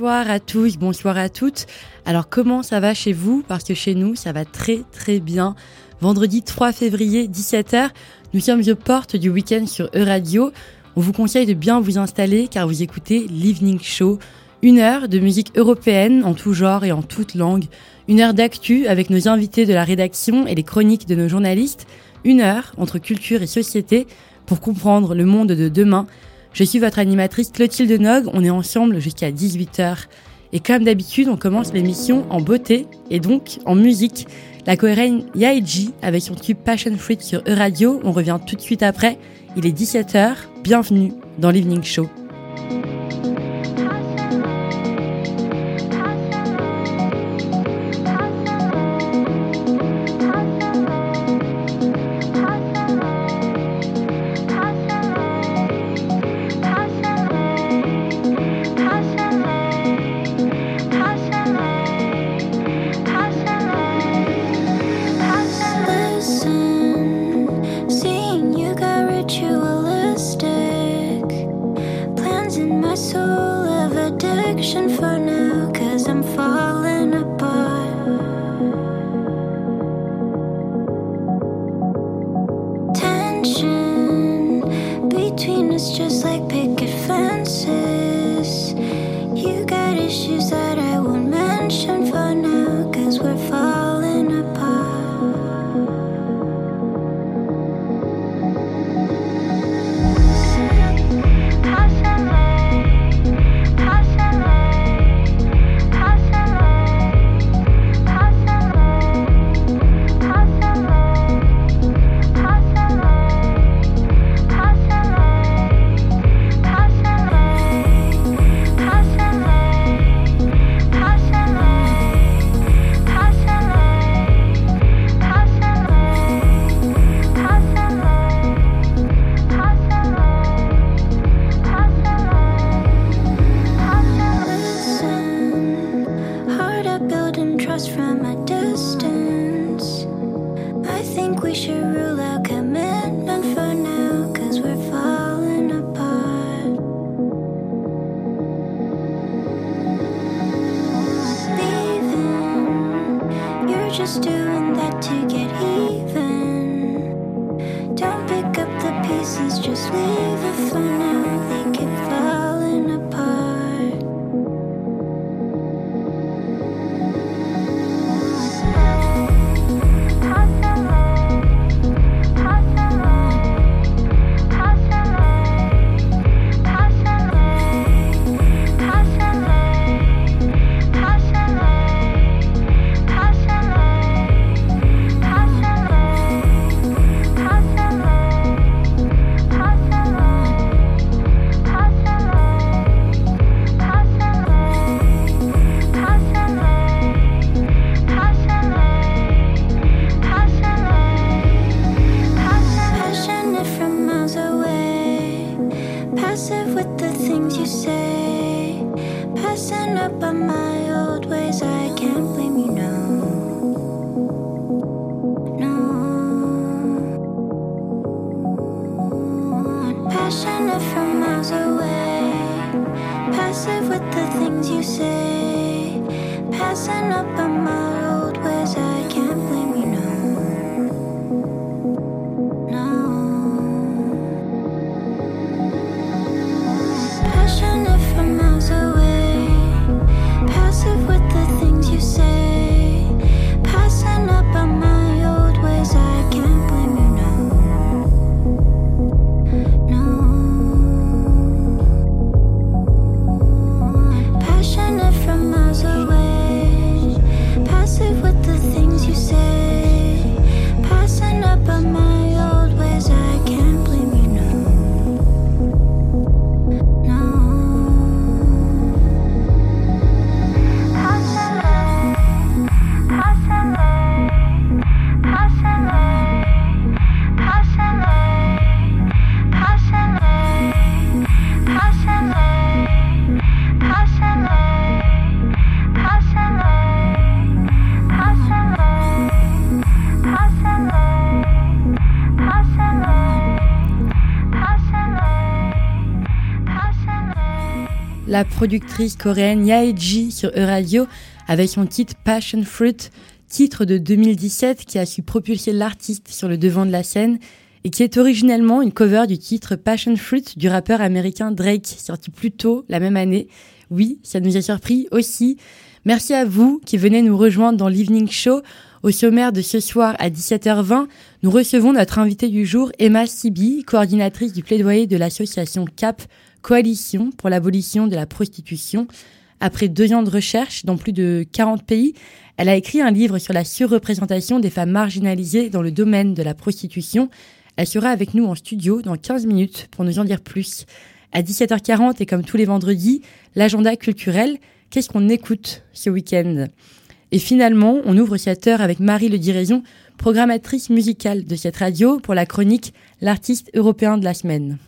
Bonsoir à tous, bonsoir à toutes. Alors comment ça va chez vous? Parce que chez nous, ça va très très bien. Vendredi 3 février, 17h, nous sommes aux portes du week-end sur E-Radio. On vous conseille de bien vous installer car vous écoutez l'Evening Show. Une heure de musique européenne en tout genre et en toute langue. Une heure d'actu avec nos invités de la rédaction et les chroniques de nos journalistes. Une heure entre culture et société pour comprendre le monde de demain je suis votre animatrice Clotilde Nog, on est ensemble jusqu'à 18h. Et comme d'habitude, on commence l'émission en beauté et donc en musique. La coréenne Yaeji avec son tube Passion Fruit sur E-Radio, on revient tout de suite après. Il est 17h, bienvenue dans l'Evening Show. You say productrice coréenne Yaeji sur E-Radio avec son titre Passion Fruit, titre de 2017 qui a su propulser l'artiste sur le devant de la scène et qui est originellement une cover du titre Passion Fruit du rappeur américain Drake, sorti plus tôt la même année. Oui, ça nous a surpris aussi. Merci à vous qui venez nous rejoindre dans l'Evening Show. Au sommaire de ce soir à 17h20, nous recevons notre invitée du jour, Emma Sibi, coordinatrice du plaidoyer de l'association CAP, Coalition pour l'abolition de la prostitution. Après deux ans de recherche dans plus de 40 pays, elle a écrit un livre sur la surreprésentation des femmes marginalisées dans le domaine de la prostitution. Elle sera avec nous en studio dans 15 minutes pour nous en dire plus. À 17h40 et comme tous les vendredis, l'agenda culturel. Qu'est-ce qu'on écoute ce week-end? Et finalement, on ouvre cette heure avec Marie Le Diraison, programmatrice musicale de cette radio pour la chronique L'artiste européen de la semaine.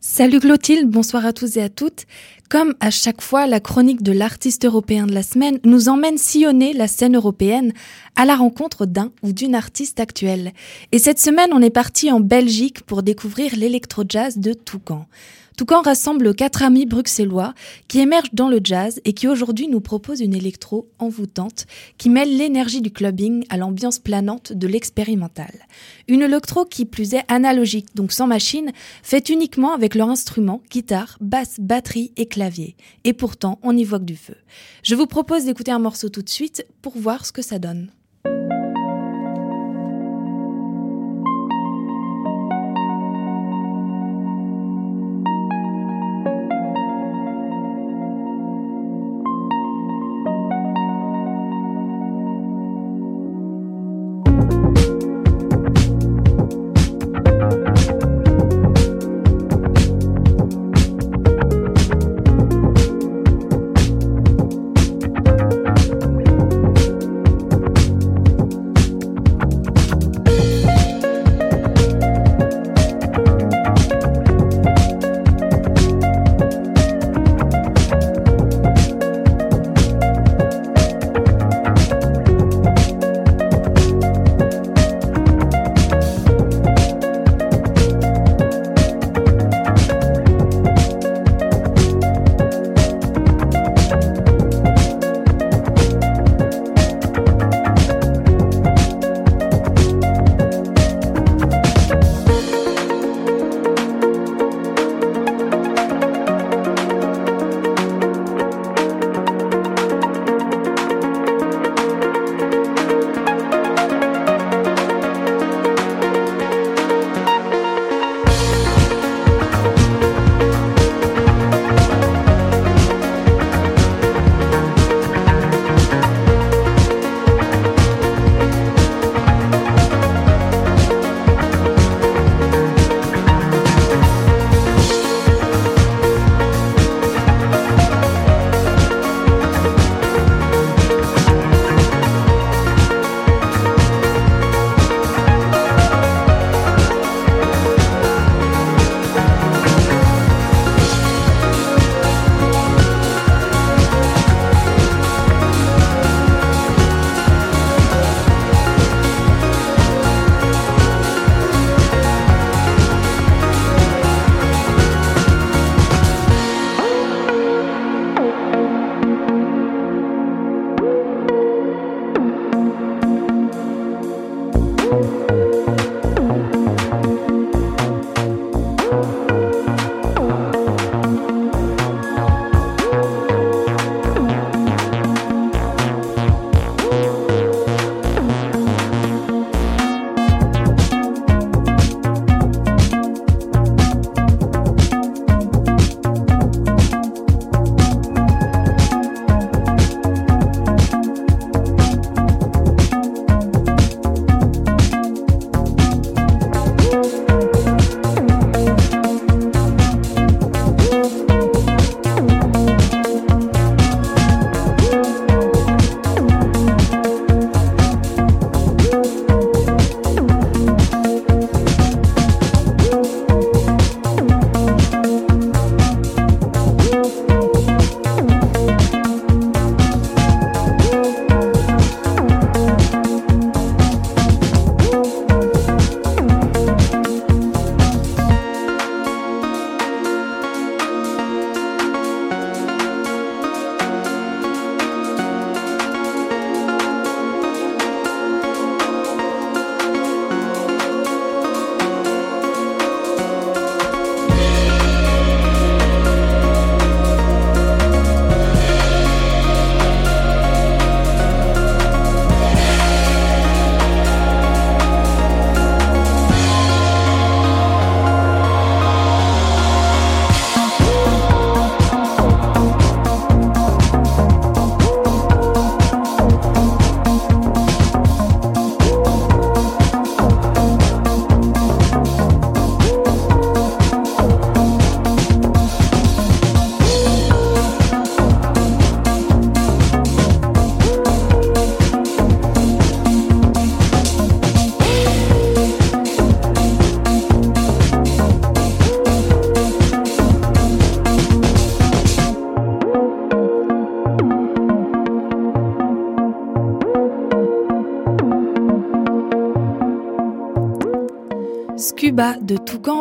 Salut Clotilde, bonsoir à tous et à toutes. Comme à chaque fois, la chronique de l'artiste européen de la semaine nous emmène sillonner la scène européenne à la rencontre d'un ou d'une artiste actuelle. Et cette semaine, on est parti en Belgique pour découvrir l'électro-jazz de Toucan. Toucan rassemble quatre amis bruxellois qui émergent dans le jazz et qui aujourd'hui nous proposent une électro envoûtante qui mêle l'énergie du clubbing à l'ambiance planante de l'expérimental. Une électro qui plus est analogique, donc sans machine, faite uniquement avec leur instrument, guitare, basse, batterie et clavier. Et pourtant, on y voit que du feu. Je vous propose d'écouter un morceau tout de suite pour voir ce que ça donne.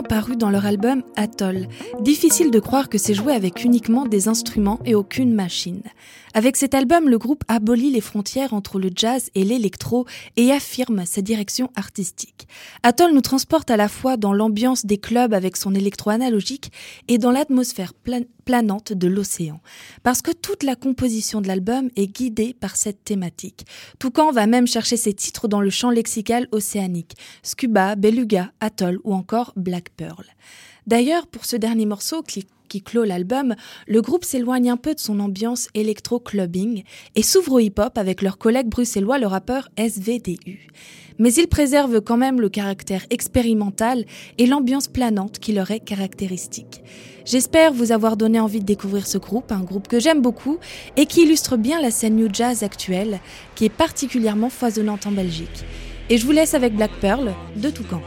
Paru dans leur album Atoll. Difficile de croire que c'est joué avec uniquement des instruments et aucune machine. Avec cet album, le groupe abolit les frontières entre le jazz et l'électro et affirme sa direction artistique. Atoll nous transporte à la fois dans l'ambiance des clubs avec son électro analogique et dans l'atmosphère planante de l'océan. Parce que toute la composition de l'album est guidée par cette thématique. Toucan va même chercher ses titres dans le champ lexical océanique. Scuba, Beluga, Atoll ou encore Black Pearl. D'ailleurs, pour ce dernier morceau clôt l'album, le groupe s'éloigne un peu de son ambiance électro-clubbing et s'ouvre au hip-hop avec leur collègue bruxellois, le rappeur SVDU. Mais ils préservent quand même le caractère expérimental et l'ambiance planante qui leur est caractéristique. J'espère vous avoir donné envie de découvrir ce groupe, un groupe que j'aime beaucoup et qui illustre bien la scène new jazz actuelle, qui est particulièrement foisonnante en Belgique. Et je vous laisse avec Black Pearl de Toucan.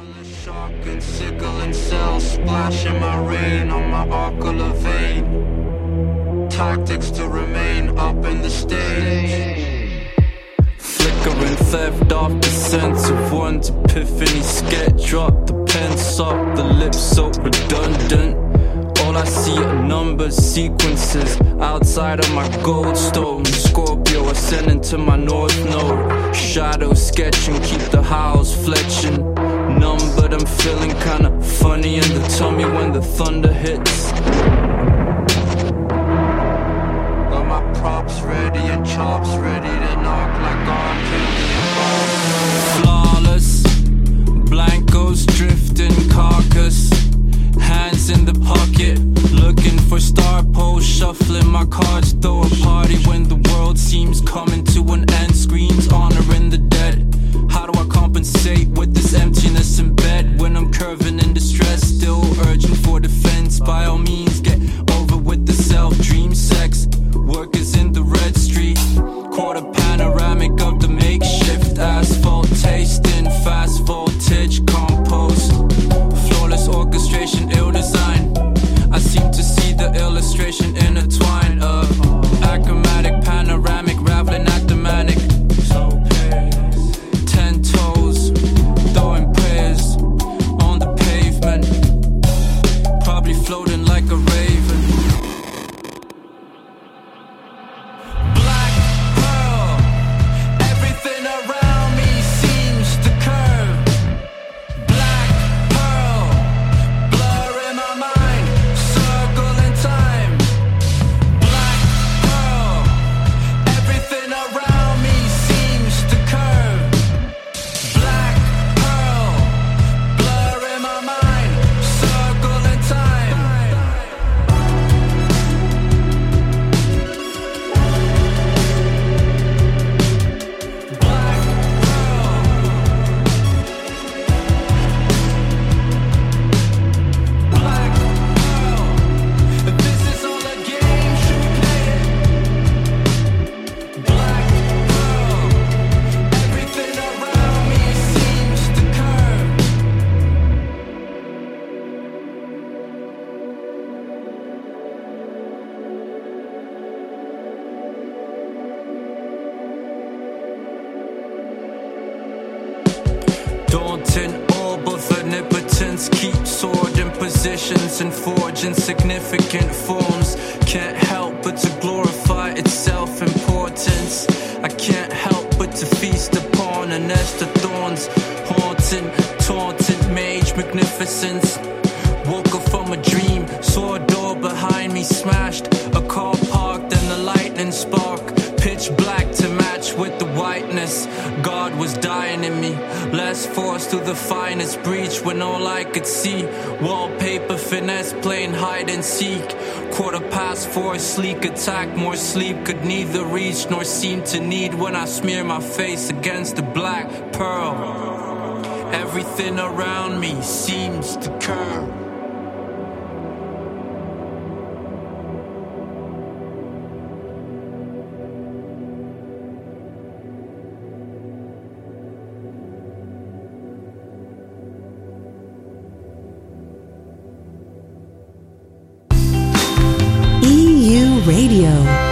Shotgun, sickle, and cell, splashing my rain on my ocular vein. Tactics to remain up in the stage. Flickering theft off the sense of one's epiphany. Sketch drop the pen soft, the lips so redundant. All I see are numbers, sequences outside of my gold stone. Scorpio ascending to my north node. Shadow sketching, keep the house fletching numb, but I'm feeling kinda funny in the tummy when the thunder hits. Got my props ready and chops ready to knock like I'm Flawless, blankos drifting carcass. Hands in the pocket, looking for star poles, shuffling my cards. Throw a party when the world seems coming to an end. Screens honoring significant. Nor seem to need when I smear my face against the black pearl. Everything around me seems to curve. Radio.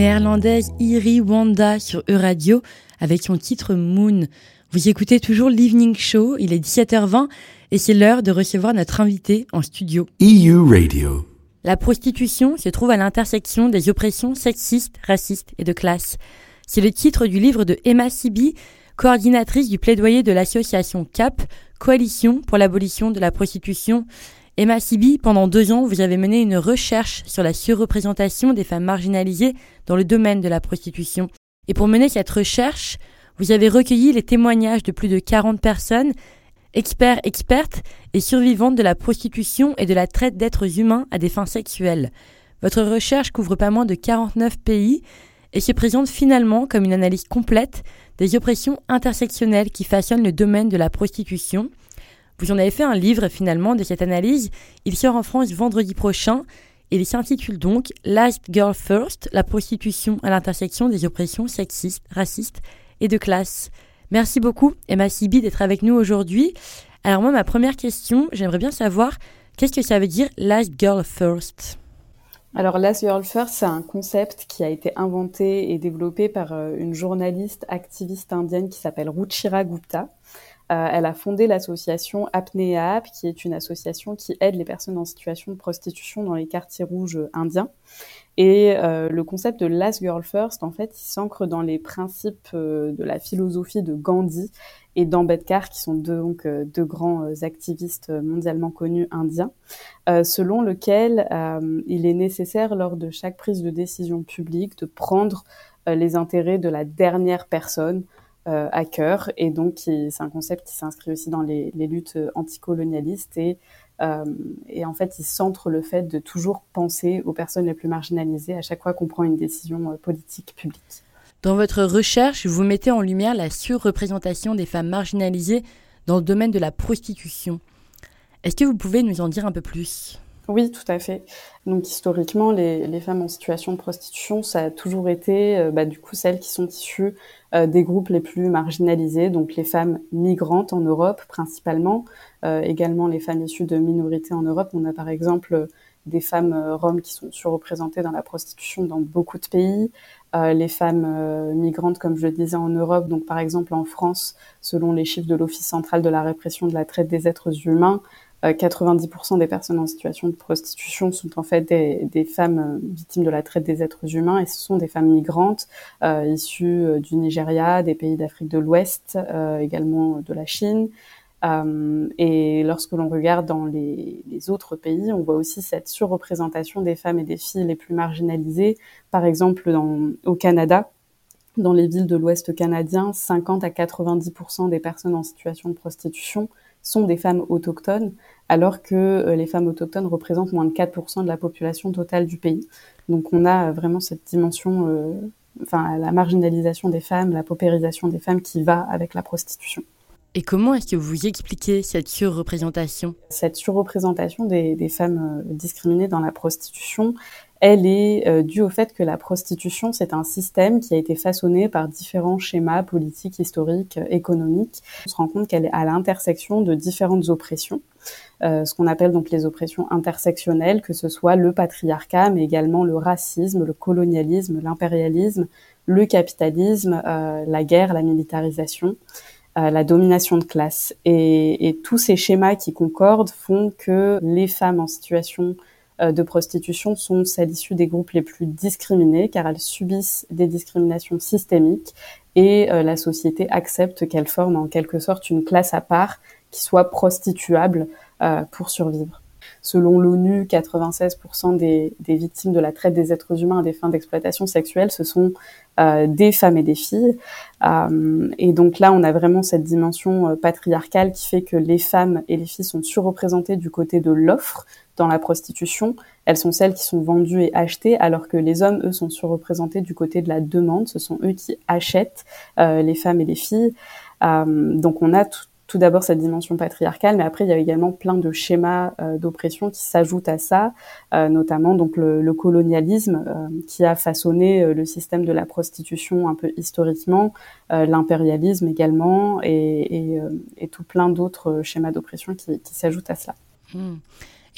Néerlandaise Iri Wanda sur E-Radio avec son titre Moon. Vous écoutez toujours l'Evening Show, il est 17h20 et c'est l'heure de recevoir notre invité en studio. EU Radio. La prostitution se trouve à l'intersection des oppressions sexistes, racistes et de classe. C'est le titre du livre de Emma Sibi, coordinatrice du plaidoyer de l'association CAP, Coalition pour l'abolition de la prostitution Emma Sibi, pendant deux ans, vous avez mené une recherche sur la surreprésentation des femmes marginalisées dans le domaine de la prostitution. Et pour mener cette recherche, vous avez recueilli les témoignages de plus de 40 personnes, experts, expertes et survivantes de la prostitution et de la traite d'êtres humains à des fins sexuelles. Votre recherche couvre pas moins de 49 pays et se présente finalement comme une analyse complète des oppressions intersectionnelles qui façonnent le domaine de la prostitution vous en avez fait un livre finalement de cette analyse. Il sort en France vendredi prochain. Et il s'intitule donc Last Girl First, la prostitution à l'intersection des oppressions sexistes, racistes et de classe. Merci beaucoup Emma Sibi d'être avec nous aujourd'hui. Alors moi ma première question, j'aimerais bien savoir qu'est-ce que ça veut dire Last Girl First? Alors, Last Girl First, c'est un concept qui a été inventé et développé par euh, une journaliste activiste indienne qui s'appelle Ruchira Gupta. Euh, elle a fondé l'association Apneap, qui est une association qui aide les personnes en situation de prostitution dans les quartiers rouges indiens. Et le concept de Last Girl First, en fait, il s'ancre dans les principes de la philosophie de Gandhi et d'Ambedkar, qui sont deux, donc, deux grands activistes mondialement connus indiens, selon lequel il est nécessaire lors de chaque prise de décision publique de prendre les intérêts de la dernière personne euh, à cœur. Et donc, c'est un concept qui s'inscrit aussi dans les, luttes anticolonialistes et, euh, et en fait, il centre le fait de toujours penser aux personnes les plus marginalisées à chaque fois qu'on prend une décision euh, politique publique. Dans votre recherche, vous mettez en lumière la surreprésentation des femmes marginalisées dans le domaine de la prostitution. Est-ce que vous pouvez nous en dire un peu plus? Oui, tout à fait. Donc historiquement, les, femmes en situation de prostitution, ça a toujours été euh, bah, du coup celles qui sont issues euh, des groupes les plus marginalisés, donc les femmes migrantes en Europe principalement, euh, également les femmes issues de minorités en Europe. On a par exemple des femmes roms qui sont surreprésentées dans la prostitution dans beaucoup de pays, les femmes migrantes, comme je le disais, en Europe, donc par exemple en France, selon les chiffres de l'Office central de la répression de la traite des êtres humains, 90% euh, des personnes en situation de prostitution sont en fait des, femmes euh, victimes de la traite des êtres humains et ce sont des femmes migrantes euh, issues du Nigeria, des pays d'Afrique de l'Ouest, également de la Chine. et lorsque l'on regarde dans les, autres pays, on voit aussi cette surreprésentation des femmes et des filles les plus marginalisées. Par exemple, au Canada, dans les villes de l'Ouest canadien, 50 à 90% des personnes en situation de prostitution sont des femmes autochtones, alors que euh, les femmes autochtones représentent moins de 4% de la population totale du pays. Donc on a vraiment cette dimension, euh, enfin la marginalisation des femmes, la paupérisation des femmes qui va avec la prostitution. Et comment est-ce que vous expliquez cette surreprésentation? Cette surreprésentation des, des, femmes euh, discriminées dans la prostitution, elle est euh, due au fait que la prostitution, c'est un système qui a été façonné par différents schémas politiques, historiques, euh, économiques. On se rend compte qu'elle est à l'intersection de différentes oppressions, euh, ce qu'on appelle donc les oppressions intersectionnelles, que ce soit le patriarcat, mais également le racisme, le colonialisme, l'impérialisme, le capitalisme, euh, la guerre, la militarisation. Euh, la domination de classe et, et, tous ces schémas qui concordent font que les femmes en situation de prostitution sont celles issues des groupes les plus discriminés car elles subissent des discriminations systémiques et euh, la société accepte qu'elles forment en quelque sorte une classe à part qui soit prostituable euh, pour survivre. Selon l'ONU, 96% des, des, victimes de la traite des êtres humains à des fins d'exploitation sexuelle, ce sont euh, des femmes et des filles. Euh, et donc là, on a vraiment cette dimension patriarcale qui fait que les femmes et les filles sont surreprésentées du côté de l'offre, dans la prostitution, elles sont celles qui sont vendues et achetées, alors que les hommes, eux, sont surreprésentés du côté de la demande. Ce sont eux qui achètent euh, les femmes et les filles. Euh, donc on a tout, d'abord cette dimension patriarcale, mais après il y a également plein de schémas euh, d'oppression qui s'ajoutent à ça, notamment donc le, colonialisme qui a façonné le système de la prostitution un peu historiquement, l'impérialisme également, et, tout plein d'autres schémas d'oppression qui, s'ajoutent à cela. Hmm.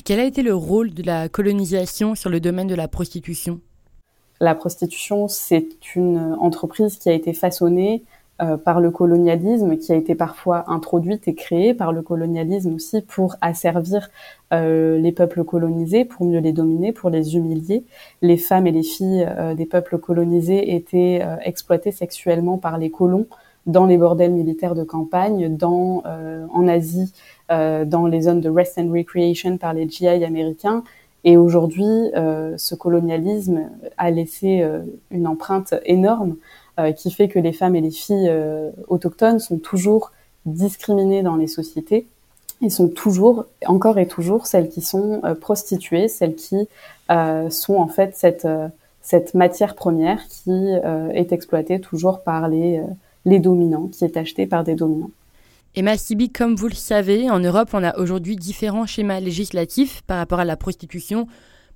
Quel a été le rôle de la colonisation sur le domaine de la prostitution? La prostitution, c'est une entreprise qui a été façonnée euh, par le colonialisme, qui a été parfois introduite et créée par le colonialisme aussi pour asservir euh, les peuples colonisés, pour mieux les dominer, pour les humilier. Les femmes et les filles euh, des peuples colonisés étaient exploitées sexuellement par les colons dans les bordels militaires de campagne, dans, en Asie euh, dans les zones de rest and recreation par les GI américains. Et aujourd'hui, euh, ce colonialisme a laissé euh, une empreinte énorme qui fait que les femmes et les filles autochtones sont toujours discriminées dans les sociétés et sont toujours, encore et toujours, celles qui sont prostituées, celles qui sont en fait cette, cette matière première qui est exploitée toujours par les, les dominants, qui est achetée par des dominants. Emma Sibi, comme vous le savez, en Europe, on a aujourd'hui différents schémas législatifs par rapport à la prostitution.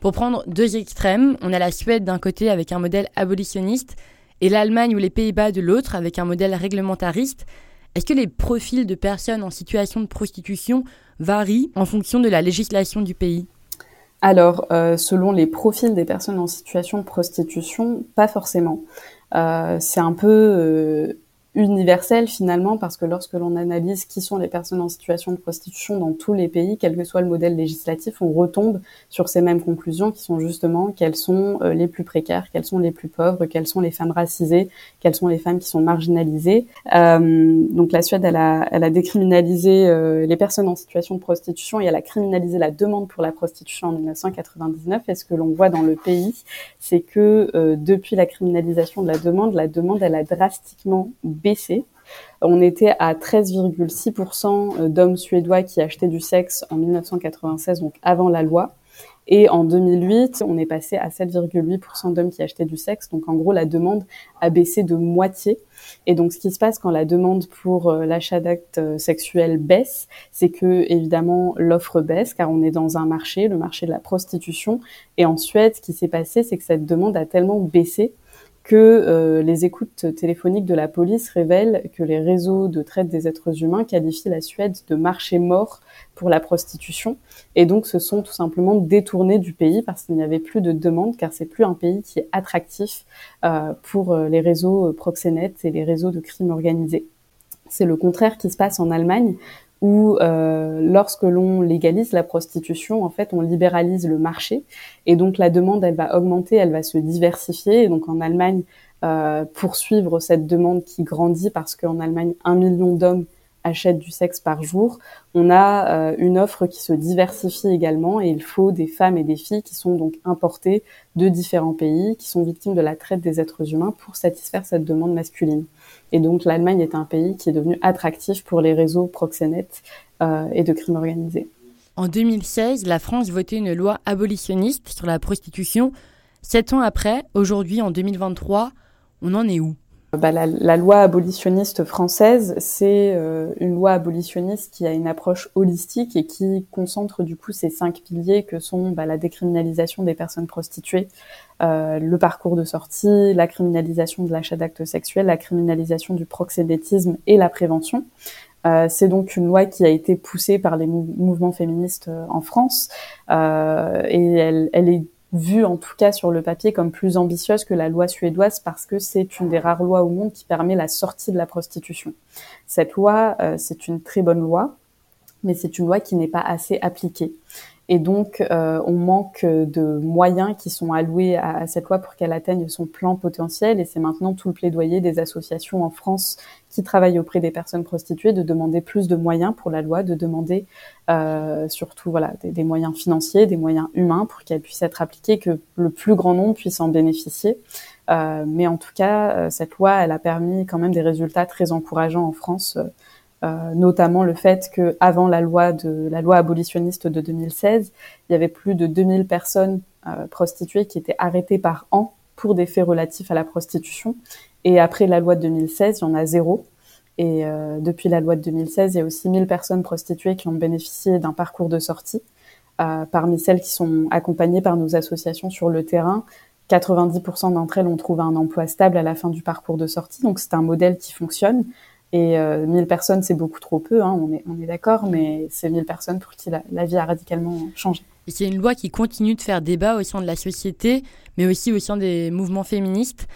Pour prendre deux extrêmes, on a la Suède d'un côté avec un modèle abolitionniste et l'Allemagne ou les Pays-Bas de l'autre avec un modèle réglementariste. Est-ce que les profils de personnes en situation de prostitution varient en fonction de la législation du pays? Alors, euh, selon les profils des personnes en situation de prostitution, pas forcément. Euh, c'est un peu euh, universelle finalement parce que lorsque l'on analyse qui sont les personnes en situation de prostitution dans tous les pays, quel que soit le modèle législatif, on retombe sur ces mêmes conclusions qui sont justement quelles sont euh, les plus précaires, quelles sont les plus pauvres, quelles sont les femmes racisées, quelles sont les femmes qui sont marginalisées. Euh, donc la Suède, elle a, elle a décriminalisé euh, les personnes en situation de prostitution et elle a criminalisé la demande pour la prostitution en 1999. Et ce que l'on voit dans le pays, c'est que depuis la criminalisation de la demande, la demande, elle a drastiquement On était à 13,6% euh, d'hommes suédois qui achetaient du sexe en 1996, donc avant la loi. Et en 2008, on est passé à 7,8% d'hommes qui achetaient du sexe. Donc en gros, la demande a baissé de moitié. Et donc ce qui se passe quand la demande pour euh, l'achat d'actes euh, sexuels baisse, c'est que évidemment l'offre baisse car on est dans un marché, le marché de la prostitution. Et en Suède, ce qui s'est passé, c'est que cette demande a tellement baissé que euh, les écoutes téléphoniques de la police révèlent que les réseaux de traite des êtres humains qualifient la Suède de marché mort pour la prostitution et donc se sont tout simplement détournés du pays parce qu'il n'y avait plus de demande car c'est plus un pays qui est attractif euh, pour euh, les réseaux proxénètes et les réseaux de crimes organisés. C'est le contraire qui se passe en Allemagne où euh, lorsque l'on légalise la prostitution, en fait, on libéralise le marché et donc la demande, elle va augmenter, elle va se diversifier. Et donc en Allemagne, euh, poursuivre cette demande qui grandit parce qu'en Allemagne, un million d'hommes achètent du sexe par jour. On a euh, une offre qui se diversifie également et il faut des femmes et des filles qui sont donc importées de différents pays, qui sont victimes de la traite des êtres humains pour satisfaire cette demande masculine. Et donc l'Allemagne est un pays qui est devenu attractif pour les réseaux proxénètes euh, et de crimes organisés. En 2016, la France votait une loi abolitionniste sur la prostitution. Sept ans après, aujourd'hui en 2023, on en est où? Bah, la, loi abolitionniste française, c'est euh, une loi abolitionniste qui a une approche holistique et qui concentre du coup ces cinq piliers que sont bah, la décriminalisation des personnes prostituées, euh, le parcours de sortie, la criminalisation de l'achat d'actes sexuels, la criminalisation du proxénétisme et la prévention. Euh, c'est donc une loi qui a été poussée par les mouvements féministes euh, en France euh, et elle est vue en tout cas sur le papier comme plus ambitieuse que la loi suédoise parce que c'est une des rares lois au monde qui permet la sortie de la prostitution. Cette loi, euh, c'est une très bonne loi, mais c'est une loi qui n'est pas assez appliquée. Et donc, euh, on manque de moyens qui sont alloués à, cette loi pour qu'elle atteigne son plan potentiel. Et c'est maintenant tout le plaidoyer des associations en France qui travaillent auprès des personnes prostituées de demander plus de moyens pour la loi, de demander euh, surtout voilà des, moyens financiers, des moyens humains pour qu'elle puisse être appliquée, que le plus grand nombre puisse en bénéficier. Euh, mais en tout cas, cette loi, elle a permis quand même des résultats très encourageants en France euh, notamment le fait que avant la loi de la loi abolitionniste de 2016, il y avait plus de 2000 personnes euh, prostituées qui étaient arrêtées par an pour des faits relatifs à la prostitution. Et après la loi de 2016, il y en a zéro. Et euh, depuis la loi de 2016, il y a aussi 1000 personnes prostituées qui ont bénéficié d'un parcours de sortie. parmi celles qui sont accompagnées par nos associations sur le terrain, 90% d'entre elles ont trouvé un emploi stable à la fin du parcours de sortie. Donc c'est un modèle qui fonctionne. Et euh, 1000 personnes, c'est beaucoup trop peu, hein, on est, on est d'accord, mais c'est 1000 personnes pour qui la, vie a radicalement changé. Et c'est une loi qui continue de faire débat au sein de la société, mais aussi au sein des mouvements féministes.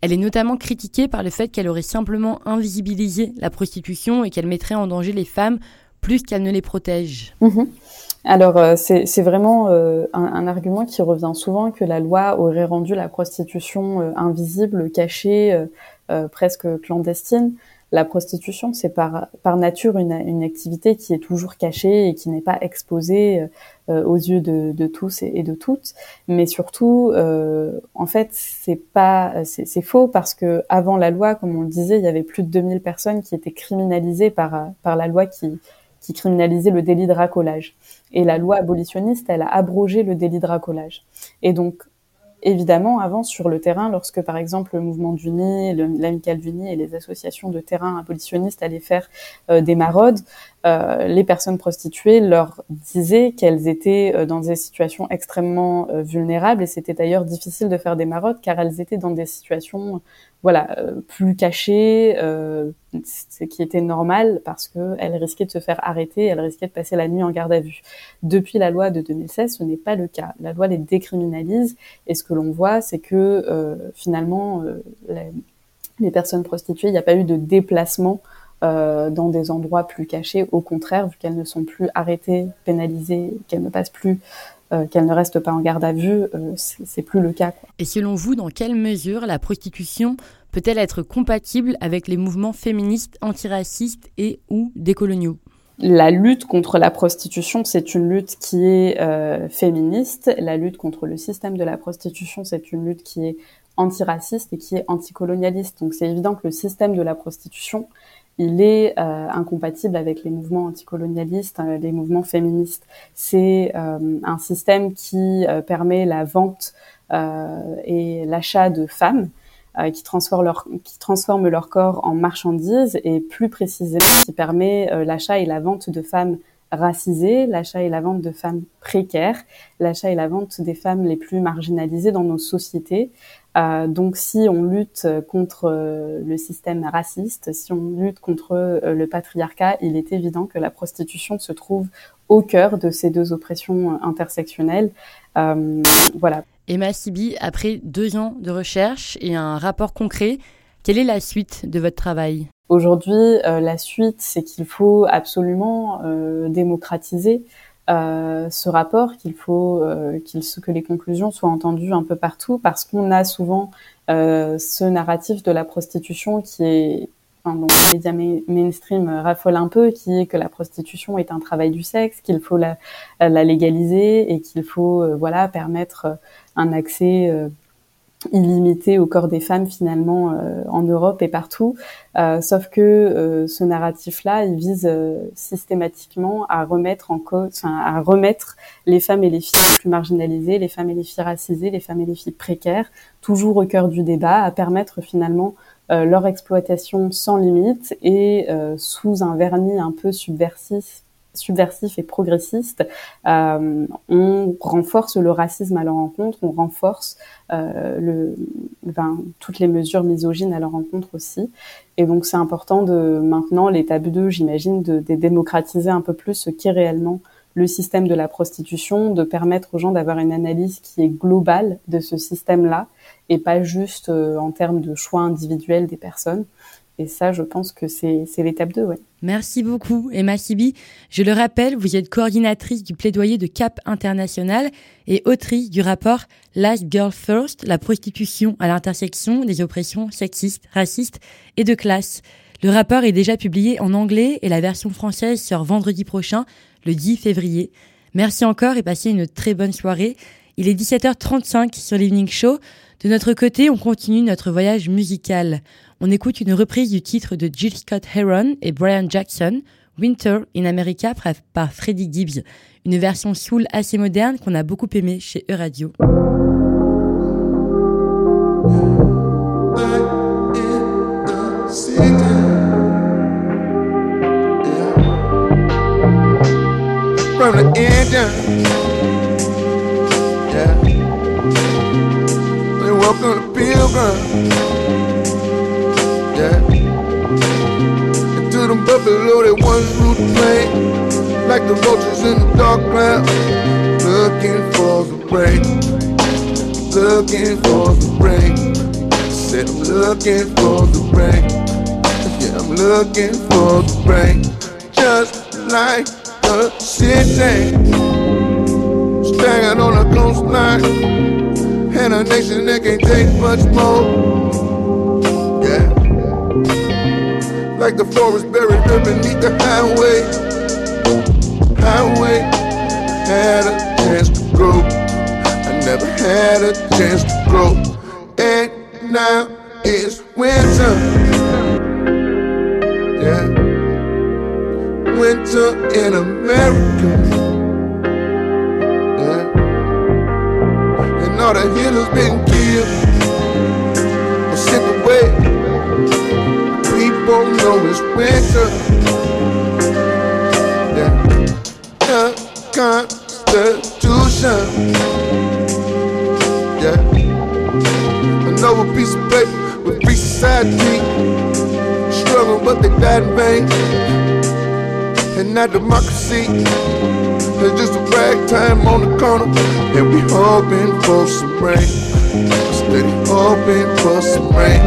Elle est notamment critiquée par le fait qu'elle aurait simplement invisibilisé la prostitution et qu'elle mettrait en danger les femmes plus qu'elle ne les protège. Mhm. Alors euh, c'est vraiment euh, un, un, argument qui revient souvent que la loi aurait rendu la prostitution euh, invisible, cachée, presque clandestine la prostitution, c'est par, par nature une, une, activité qui est toujours cachée et qui n'est pas exposée euh, aux yeux de, de tous et, de toutes. Mais surtout, euh, en fait, c'est pas, c'est faux parce que avant la loi, comme on le disait, il y avait plus de 2000 personnes qui étaient criminalisées par, par la loi qui, qui criminalisait le délit de racolage. Et la loi abolitionniste, elle a abrogé le délit de racolage. Et donc, évidemment, avant, sur le terrain, lorsque par exemple le mouvement du Nid, l'Amicale du Nid et les associations de terrain abolitionnistes allaient faire euh, des maraudes, euh, les personnes prostituées leur disaient qu'elles étaient euh, dans des situations extrêmement vulnérables et c'était d'ailleurs difficile de faire des maraudes car elles étaient dans des situations voilà, euh, plus cachée, euh, ce qui était normal parce qu'elle risquait de se faire arrêter, elle risquait de passer la nuit en garde à vue. Depuis la loi de 2016, ce n'est pas le cas. La loi les décriminalise et ce que l'on voit, c'est que euh, finalement, les personnes prostituées. Il n'y a pas eu de déplacement dans des endroits plus cachés. Au contraire, vu qu'elles ne sont plus arrêtées, pénalisées, qu'elles ne passent plus qu'elles ne restent pas en garde à vue, c'est plus le cas. Et selon vous, dans quelle mesure la prostitution peut-elle être compatible avec les mouvements féministes, antiracistes et ou décoloniaux? La lutte contre la prostitution, c'est une lutte qui est euh, féministe. La lutte contre le système de la prostitution, c'est une lutte qui est antiraciste et qui est anticolonialiste. Donc c'est évident que le système de la prostitution, il est euh, incompatible avec les mouvements anticolonialistes, euh, les mouvements féministes. C'est un système qui permet la vente et l'achat de femmes euh, qui, transforment leur, qui leur corps en marchandises et plus précisément qui permet euh, l'achat et la vente de femmes racisées, l'achat et la vente de femmes précaires, l'achat et la vente des femmes les plus marginalisées dans nos sociétés. Euh, donc si on lutte contre le système raciste, si on lutte contre le patriarcat, il est évident que la prostitution se trouve au cœur de ces deux oppressions intersectionnelles. voilà. Emma Sibi, après deux ans de recherche et un rapport concret, quelle est la suite de votre travail? Aujourd'hui, euh, la suite, c'est qu'il faut absolument euh, démocratiser euh, ce rapport, qu'il faut que les conclusions soient entendues un peu partout, parce qu'on a souvent ce narratif de la prostitution qui est Enfin, donc les médias mainstream raffolent un peu, qui est que la prostitution est un travail du sexe, qu'il faut la, la, légaliser et qu'il faut voilà permettre un accès euh, illimité au corps des femmes finalement euh, en Europe et partout. Euh, sauf que ce narratif-là, il vise systématiquement à remettre en cause, à remettre les femmes et les filles les plus marginalisées, les femmes et les filles racisées, les femmes et les filles précaires, toujours au cœur du débat, à permettre finalement leur exploitation sans limite et sous un vernis un peu subversif subversif et progressiste, euh, on renforce le racisme à leur encontre, on renforce euh, le, toutes les mesures misogynes à leur encontre aussi. Et donc c'est important de maintenant l'étape 2, j'imagine, de, démocratiser un peu plus ce qu'est réellement le système de la prostitution, de permettre aux gens d'avoir une analyse qui est globale de ce système-là et pas juste euh, en termes de choix individuels des personnes. Et ça, je pense que c'est l'étape 2, ouais. Merci beaucoup, Emma Sibi. Je le rappelle, vous êtes coordinatrice du plaidoyer de CAP International et autrice du rapport Last Girl First, la prostitution à l'intersection des oppressions sexistes, racistes et de classe. Le rapport est déjà publié en anglais et la version française sort vendredi prochain, le 10 février. Merci encore et passez une très bonne soirée. Il est 17h35 sur l'Evening Show. De notre côté, on continue notre voyage musical. On écoute une reprise du titre de Jill Scott Heron et Brian Jackson, Winter in America par Freddie Gibbs, une version soul assez moderne qu'on a beaucoup aimé chez Pilgrim. Yeah. And to them once ruled the plain, like the vultures in the dark cloud, looking for the rain, looking for the rain. Said I'm looking for the rain. Yeah, I'm looking for the rain, just like the city, standing on the coastline and a nation that can't take much more. Like the forest buried beneath the highway. Highway had a chance to grow. I never had a chance to grow. And now it's winter. Yeah. Winter in America. And all the healers been killed or sent away. Know it's winter. Yeah. The Constitution. Yeah. Another piece of paper with free society. Struggle, but they died in vain. And not democracy. It's just a ragtime on the corner, and we hoping for some rain. Steady hoping for some rain.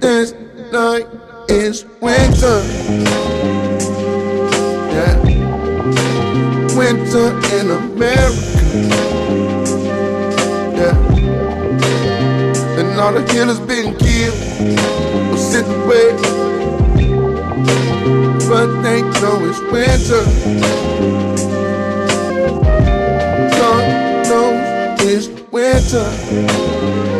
This night is winter. Yeah. Winter in America. Yeah. And all the killers been killed or sent away. But they know it's winter. God knows it's winter.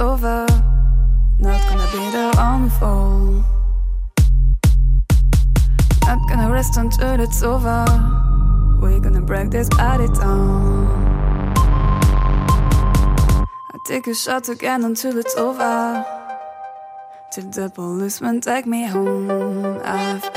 Over. Not gonna be the fall. Not gonna rest until it's over. We're gonna break this party down. I take a shot again until it's over. Till the policeman take me home. I've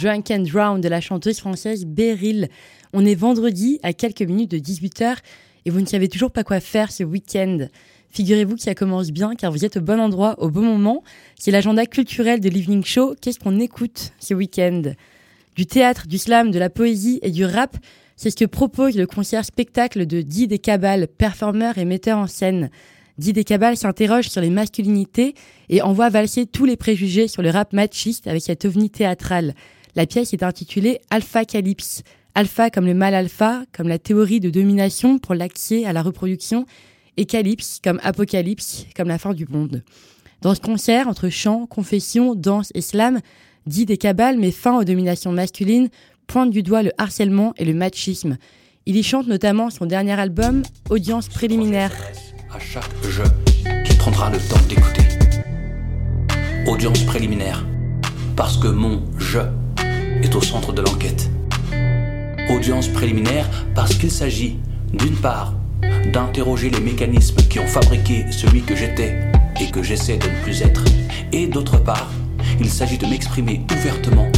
Drunk and Drown de la chanteuse française Beryl. On est vendredi à quelques minutes de 18h et vous ne savez toujours pas quoi faire ce week-end. Figurez-vous que ça commence bien car vous êtes au bon endroit au bon moment. C'est l'agenda culturel de l'Evening Show. Qu'est-ce qu'on écoute ce week-end? Du théâtre, du slam, de la poésie et du rap. C'est ce que propose le concert spectacle de Di des Cabal, performeur et metteur en scène. Di des Cabal s'interroge sur les masculinités et envoie valser tous les préjugés sur le rap machiste avec cette ovni théâtrale. La pièce est intitulée Alpha Calypse. Alpha comme le mal alpha, comme la théorie de domination pour l'accès à la reproduction, et Calypse comme apocalypse, comme la fin du monde. Dans ce concert, entre chant, confession, danse et slam, Di des Cabal met fin aux dominations masculines, pointe du doigt le harcèlement et le machisme. Il y chante notamment son dernier album, Audience préliminaire. À chaque jeu qui prendra le temps d'écouter. Audience préliminaire. Parce que mon je est au centre de l'enquête. Audience préliminaire parce qu'il s'agit, d'une part, d'interroger les mécanismes qui ont fabriqué celui que j'étais et que j'essaie de ne plus être, Et d'autre part, il s'agit de m'exprimer ouvertement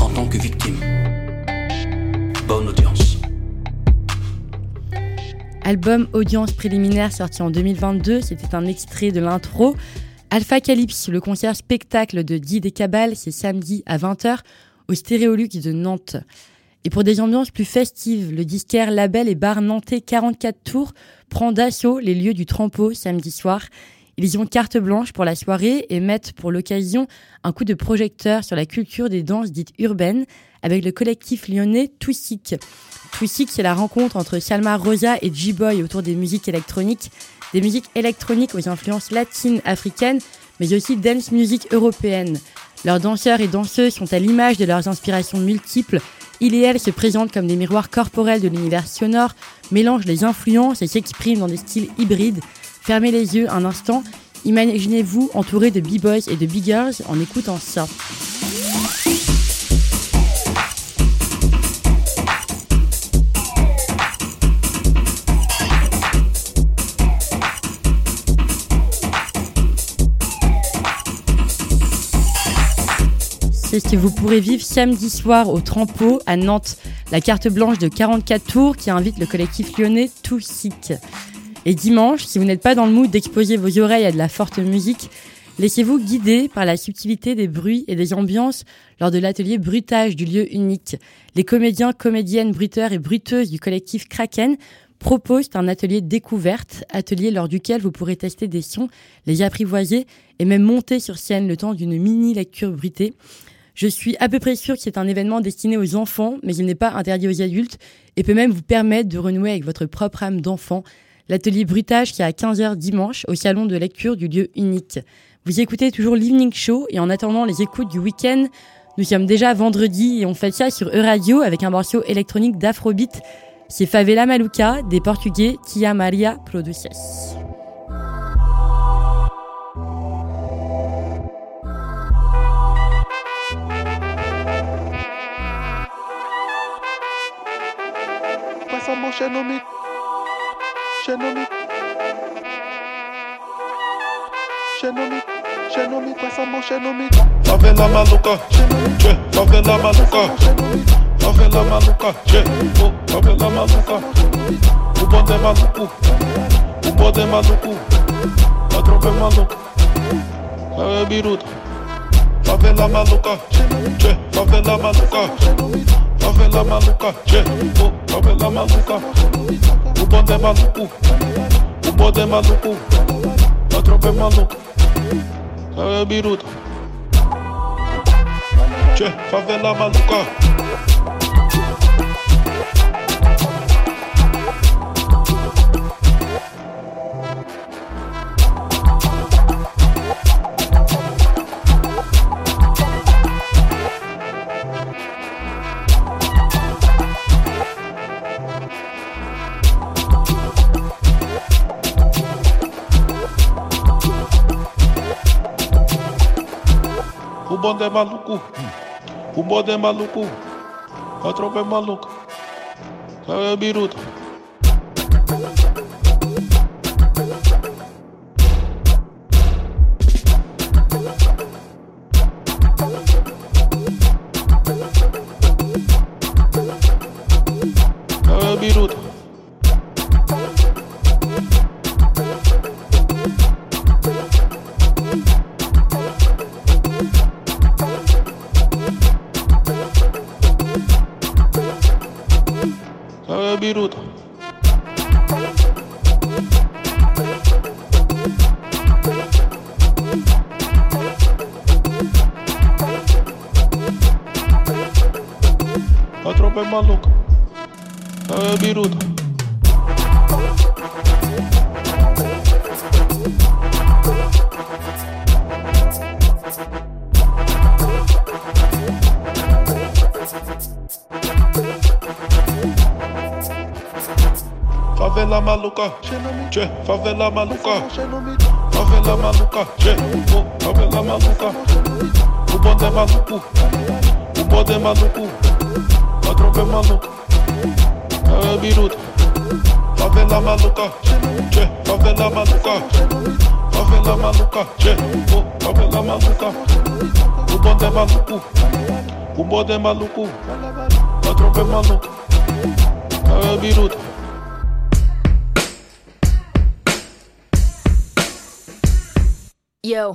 en tant que victime. Bonne audience. Album audience préliminaire sorti en 2022, c'était un extrait de l'intro. Alpha Calypse, le concert spectacle de Guy des c'est samedi à 20h au Stéréolux de Nantes. Et pour des ambiances plus festives, le disquaire Label et Bar Nantais 44 Tours prend d'assaut les lieux du Trampo samedi soir. Ils y ont carte blanche pour la soirée et mettent pour l'occasion un coup de projecteur sur la culture des danses dites urbaines avec le collectif lyonnais Twissik. Twissik, c'est la rencontre entre Salma Rosa et G-Boy autour des musiques électroniques, des musiques électroniques aux influences latines, africaines, mais aussi dance music européenne. Leurs danseurs et danseuses sont à l'image de leurs inspirations multiples. Il et elle se présentent comme des miroirs corporels de l'univers sonore, mélangent les influences et s'expriment dans des styles hybrides. Fermez les yeux un instant, imaginez-vous entouré de b-boys et de b-girls en écoutant ça. Ce que vous pourrez vivre samedi soir au Trampo à Nantes, la carte blanche de 44 tours qui invite le collectif lyonnais Tout Sick. Et dimanche, si vous n'êtes pas dans le mood d'exposer vos oreilles à de la forte musique, laissez-vous guider par la subtilité des bruits et des ambiances lors de l'atelier bruitage du lieu unique. Les comédiens, comédiennes, bruiteurs et bruiteuses du collectif Kraken proposent un atelier découverte, atelier lors duquel vous pourrez tester des sons, les apprivoiser et même monter sur scène le temps d'une mini lecture bruitée. Je suis à peu près sûre que c'est un événement destiné aux enfants, mais il n'est pas interdit aux adultes et peut même vous permettre de renouer avec votre propre âme d'enfant. L'atelier bruitage qui est à 15h dimanche au salon de lecture du lieu unique. Vous écoutez toujours l'Evening Show et en attendant les écoutes du week-end, nous sommes déjà vendredi et on fait ça sur E-Radio avec un morceau électronique d'Afrobeat. C'est Favela Maluca des Portugais Tia Maria Produces. așa numit, așa numit, așa numit, așa numit, păi pasăm așa numit. La fel la maluca, ce? La fel la maluca, la fel la maluca, ce? La fel la maluca, un bon de malucu, un bon de malucu, la trope malucu, la biruta. La fel la maluca, ce? La fel la maluca, Favela maluca, tchê, oh, favela maluca. O bonde é maluco, o bonde é maluco A tropa é maluca, é biruta Tchê, favela maluca O bonde é maluco, o bonde é maluco, a tropa é maluca, é biruta. Tchê, favela maluca, favela maluca, tchê, oh, favela maluca. O bonde é maluco, o bonde é maluco, a tropa é maluca, é biruta. Favela maluca, tchê, favela maluca, Favela maluca, che, oh, favela maluca. Cubo de maluco, cubo de maluco. La tropa é maluca, é biruta. Yo,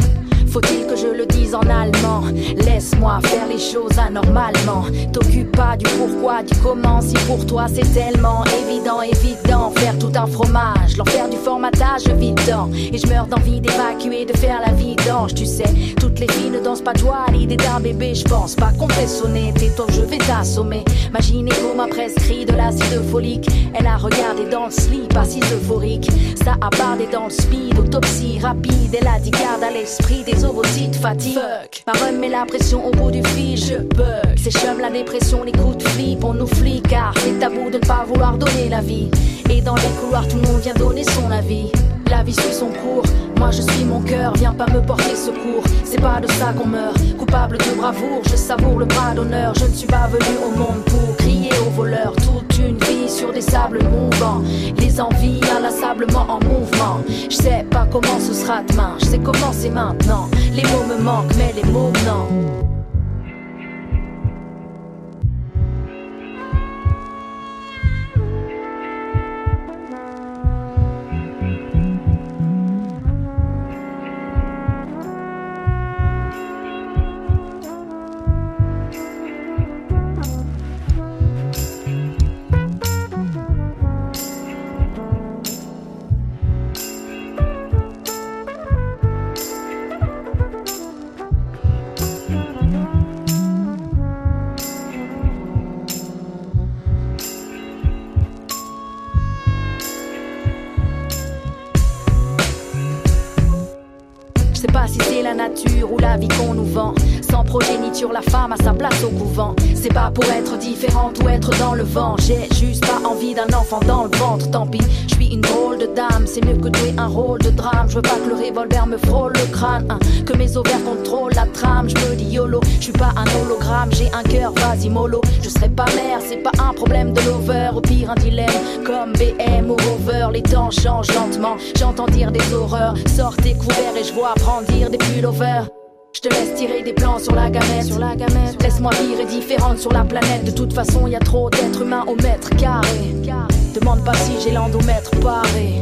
faut-il que je le dise en allemand? Laisse-moi faire les choses anormalement. T'occupe pas du pourquoi, du comment. Si pour toi c'est tellement évident, évident, faire tout un fromage, l'enfer du formatage évident. Et je meurs d'envie d'évacuer, de faire la vidange. Tu sais, toutes les filles ne dansent pas toi, l'idée d'un bébé, je pense pas qu'on fait sonner. Tais-toi, je vais t'assommer. Ma gynéco m'a prescrit de l'acide folique. Elle a regardé dans le slip, assise euphorique. Ça a bardé dans le speed, autopsie rapide. Elle a dit garde à l'esprit des ovocytes fatigue. Fuck, ma remet la pression au bout du fil, je bug. Chum la dépression, les coups de flip, on nous flic car c'est tabou de ne pas vouloir donner la vie. Et dans les couloirs, tout le monde vient donner son avis. La vie suit son cours, moi je suis mon cœur, viens pas me porter secours. C'est pas de ça qu'on meurt, coupable de bravoure, je savoure le bras d'honneur. Je ne suis pas venu au monde pour crier aux voleurs. Une vie sur des sables mouvants, les envies inlassablement en mouvement. Je sais pas comment ce sera demain, je sais comment c'est maintenant. Les mots me manquent, mais les mots non. Ou être dans le vent. J'ai juste pas envie d'un enfant dans le ventre. Tant pis, je suis une drôle de dame. C'est mieux que jouer un rôle de drame. Je veux pas que le revolver me frôle le crâne. hein. Que mes ovaires contrôlent la trame. Je me dis YOLO. Je suis pas un hologramme. J'ai un cœur, vas-y mollo. Je serai pas mère, c'est pas un problème de l'over. Au pire, un dilemme comme BM ou Rover. Les temps changent lentement. J'entends dire des horreurs. Sortez couverts et je vois brandir des pullovers. Je te laisse tirer des plans sur la gamette. Sur la gamette. Laisse-moi vivre différente sur la planète. De toute façon, y a trop d'êtres humains au mètre carré. Demande pas si j'ai l'endomètre paré.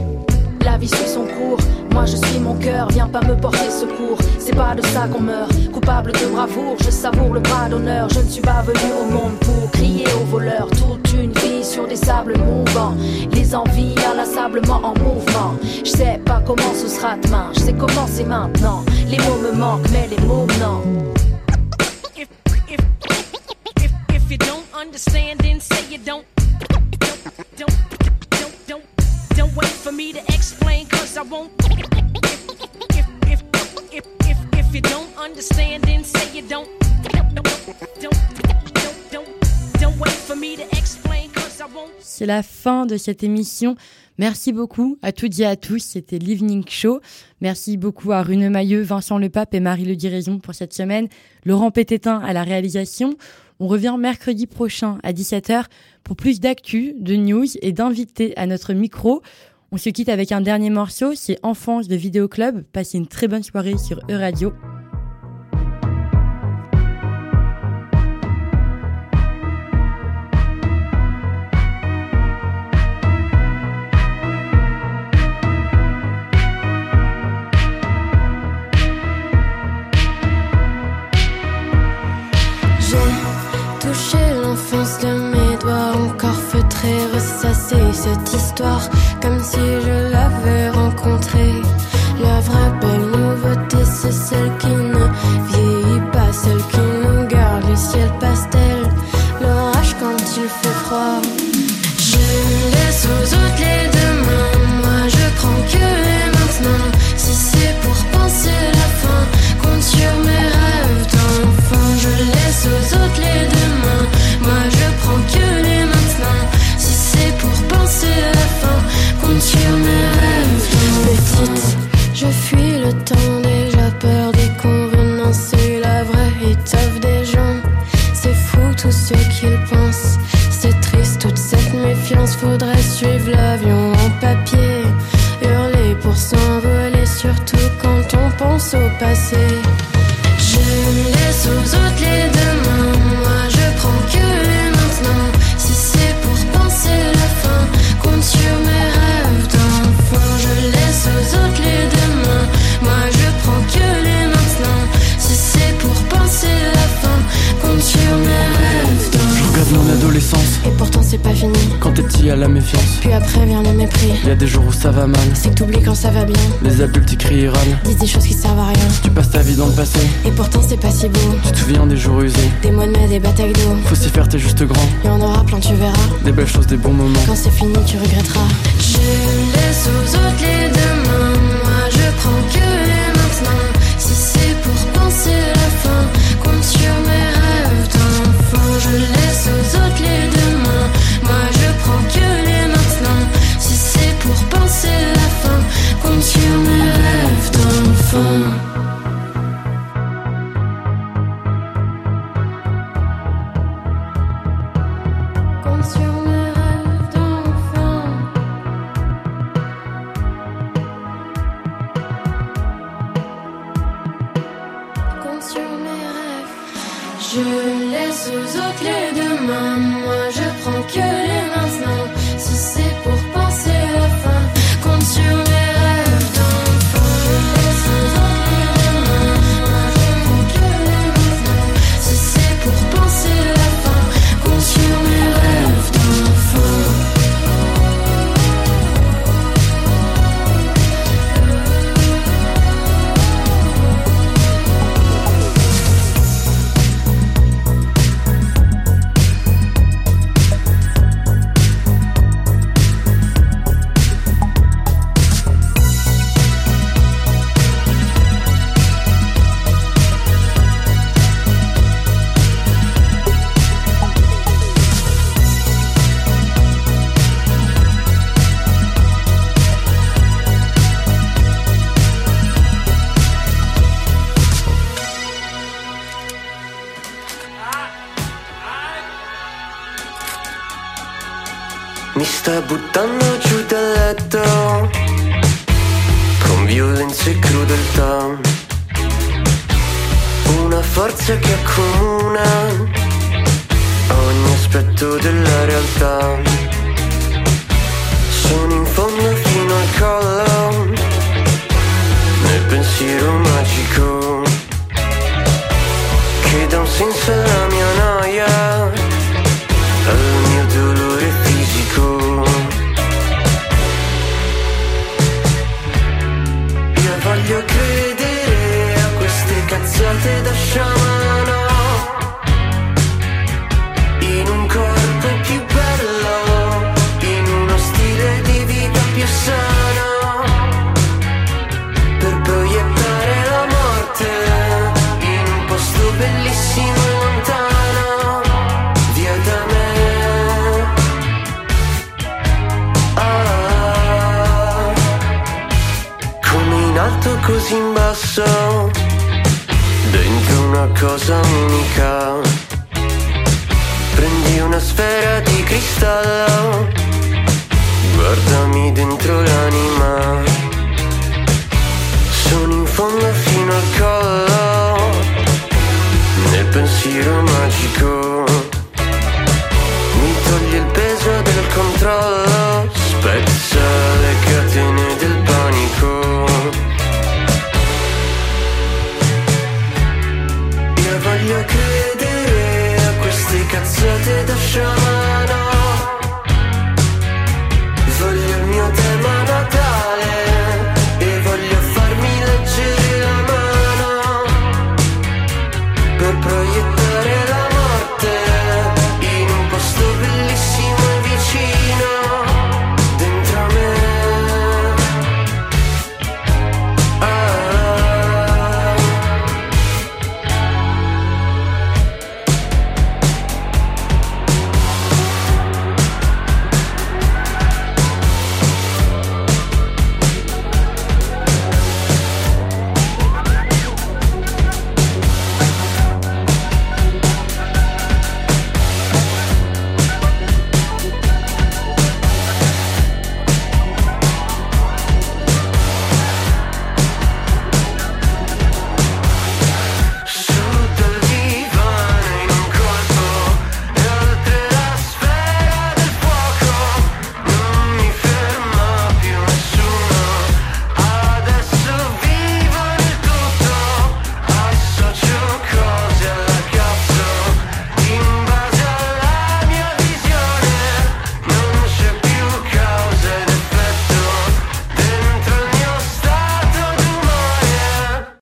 La vie suit son cours, moi je suis mon cœur, viens pas me porter secours. C'est pas de ça qu'on meurt, coupable de bravoure, je savoure le bras d'honneur. Je ne suis pas venu au monde pour crier aux voleurs. Toute une vie sur des sables mouvants, les envies inlassablement en mouvement. Je sais pas comment ce sera demain, je sais comment c'est maintenant. Les mots me manquent, mais les mots non. Understand, then say you don't, C'est la fin de cette émission. Merci beaucoup à toutes et à tous. C'était l'Evening Show. Merci beaucoup à Rune Mailleux, Vincent Lepape et Marie Le Diraison pour cette semaine. Laurent Pététin à la réalisation. On revient mercredi prochain à 17h pour plus d'actu, de news et d'invités à notre micro. On se quitte avec un dernier morceau, c'est Enfance de Vidéo Club. Passez une très bonne soirée sur E-Radio. Cette histoire, comme si je suivre l'avion en papier, hurler pour s'envoler, surtout quand on pense au passé. y des jours où ça va mal. C'est que t'oublies quand ça va bien. Les adultes ils crient et. Disent des choses qui servent à rien. Tu passes ta vie dans le passé. Et pourtant c'est pas si beau. Tu te souviens des jours usés. Des mois de mai, des batailles d'eau. Faut s'y faire, t'es juste grand. Y en aura plein, tu verras. Des belles choses, des bons moments. Quand c'est fini, tu regretteras. Je laisse aux autres les deux too much.